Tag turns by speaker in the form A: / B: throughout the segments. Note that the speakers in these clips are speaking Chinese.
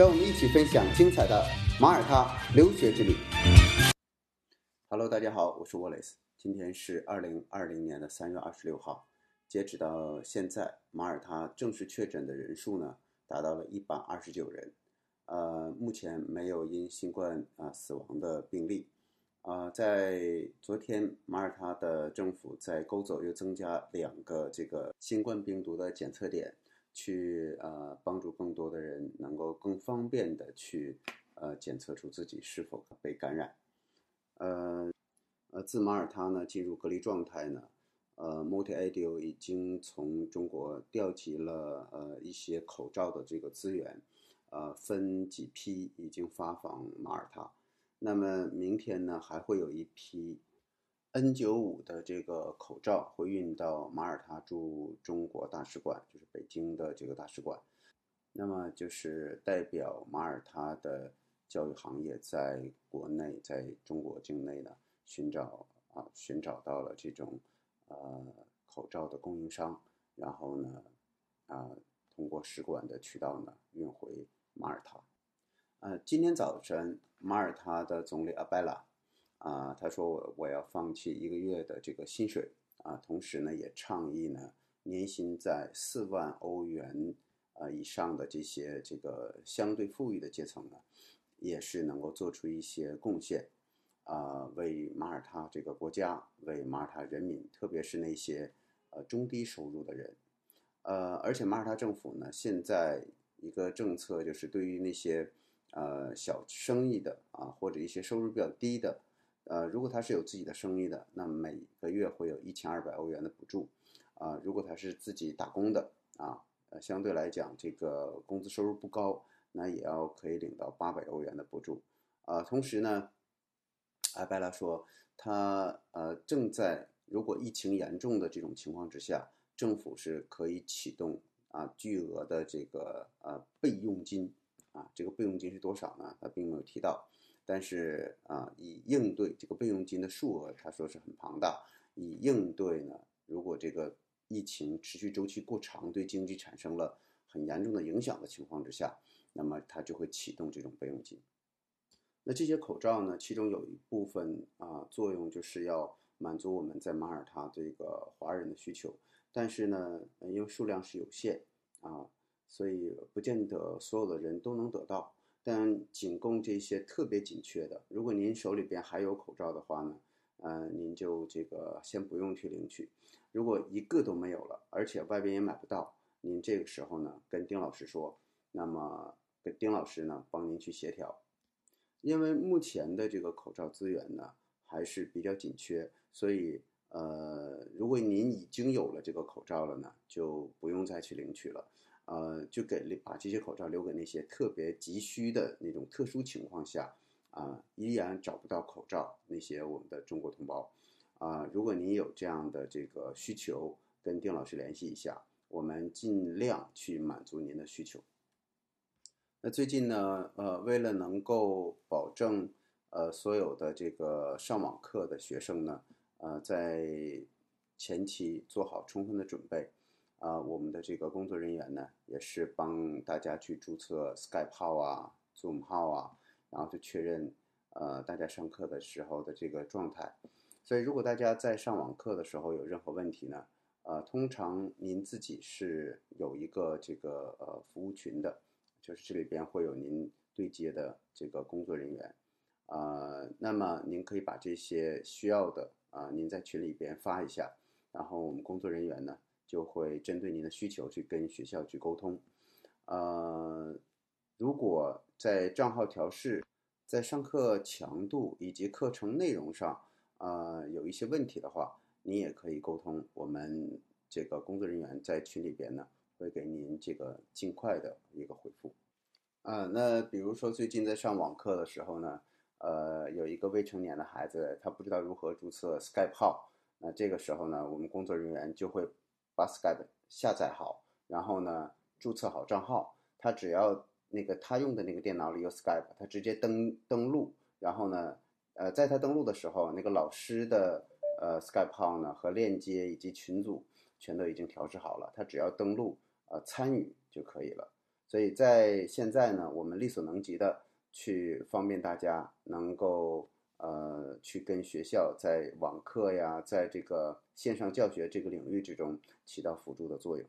A: 让我们一起分享精彩的马耳他留学之旅。Hello，大家好，我是 Wallace，今天是二零二零年的三月二十六号，截止到现在，马耳他正式确诊的人数呢达到了一百二十九人，呃，目前没有因新冠啊死亡的病例。啊，在昨天，马耳他的政府在勾走又增加两个这个新冠病毒的检测点，去呃帮助更多的人能够更方便的去呃检测出自己是否被感染。呃呃，自马耳他呢进入隔离状态呢，呃，Multi-Adio 已经从中国调集了呃一些口罩的这个资源，呃，分几批已经发往马耳他。那么明天呢，还会有一批 N95 的这个口罩会运到马耳他驻中国大使馆，就是北京的这个大使馆。那么就是代表马耳他的教育行业在国内，在中国境内呢，寻找啊，寻找到了这种呃口罩的供应商，然后呢，啊，通过使馆的渠道呢，运回马耳他。呃，今天早晨，马耳他的总理阿贝拉，啊，他说我我要放弃一个月的这个薪水，啊，同时呢，也倡议呢，年薪在四万欧元啊以上的这些这个相对富裕的阶层呢，也是能够做出一些贡献，啊，为马耳他这个国家，为马耳他人民，特别是那些呃中低收入的人，呃，而且马耳他政府呢，现在一个政策就是对于那些呃，小生意的啊，或者一些收入比较低的，呃，如果他是有自己的生意的，那每个月会有一千二百欧元的补助，啊，如果他是自己打工的啊，呃，相对来讲这个工资收入不高，那也要可以领到八百欧元的补助，啊，同时呢，阿贝拉说他呃正在如果疫情严重的这种情况之下，政府是可以启动啊巨额的这个呃备用金。啊，这个备用金是多少呢？他并没有提到，但是啊，以应对这个备用金的数额，他说是很庞大。以应对呢，如果这个疫情持续周期过长，对经济产生了很严重的影响的情况之下，那么他就会启动这种备用金。那这些口罩呢，其中有一部分啊，作用就是要满足我们在马耳他这个华人的需求，但是呢，因为数量是有限啊。所以不见得所有的人都能得到，但仅供这些特别紧缺的。如果您手里边还有口罩的话呢，呃，您就这个先不用去领取。如果一个都没有了，而且外边也买不到，您这个时候呢，跟丁老师说，那么跟丁老师呢帮您去协调。因为目前的这个口罩资源呢还是比较紧缺，所以呃，如果您已经有了这个口罩了呢，就不用再去领取了。呃，就给把这些口罩留给那些特别急需的那种特殊情况下，啊，依然找不到口罩那些我们的中国同胞，啊，如果您有这样的这个需求，跟丁老师联系一下，我们尽量去满足您的需求。那最近呢，呃，为了能够保证呃所有的这个上网课的学生呢，呃，在前期做好充分的准备。啊，我们的这个工作人员呢，也是帮大家去注册 Skype 号啊、Zoom 号啊，然后去确认呃大家上课的时候的这个状态。所以，如果大家在上网课的时候有任何问题呢，呃，通常您自己是有一个这个呃服务群的，就是这里边会有您对接的这个工作人员，呃，那么您可以把这些需要的啊，您在群里边发一下，然后我们工作人员呢。就会针对您的需求去跟学校去沟通，呃，如果在账号调试、在上课强度以及课程内容上，呃，有一些问题的话，你也可以沟通，我们这个工作人员在群里边呢，会给您这个尽快的一个回复。啊，那比如说最近在上网课的时候呢，呃，有一个未成年的孩子，他不知道如何注册 Skype 号，那这个时候呢，我们工作人员就会把 Skype 下载好，然后呢，注册好账号，他只要那个他用的那个电脑里有 Skype，他直接登登录，然后呢，呃，在他登录的时候，那个老师的呃 Skype 号呢和链接以及群组全都已经调制好了，他只要登录呃参与就可以了。所以在现在呢，我们力所能及的去方便大家能够呃去跟学校在网课呀，在这个线上教学这个领域之中起到辅助的作用。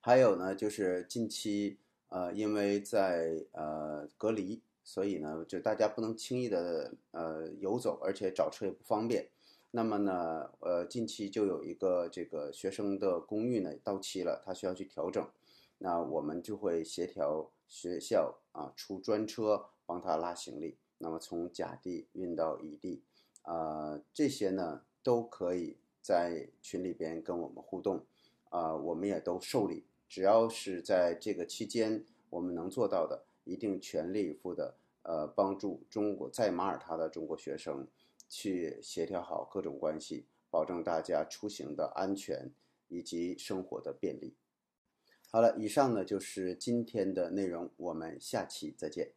A: 还有呢，就是近期呃，因为在呃隔离，所以呢，就大家不能轻易的呃游走，而且找车也不方便。那么呢，呃，近期就有一个这个学生的公寓呢到期了，他需要去调整。那我们就会协调学校啊出专车帮他拉行李，那么从甲地运到乙地，啊这些呢都可以在群里边跟我们互动，啊我们也都受理，只要是在这个期间我们能做到的，一定全力以赴的呃帮助中国在马耳他的中国学生去协调好各种关系，保证大家出行的安全以及生活的便利。好了，以上呢就是今天的内容，我们下期再见。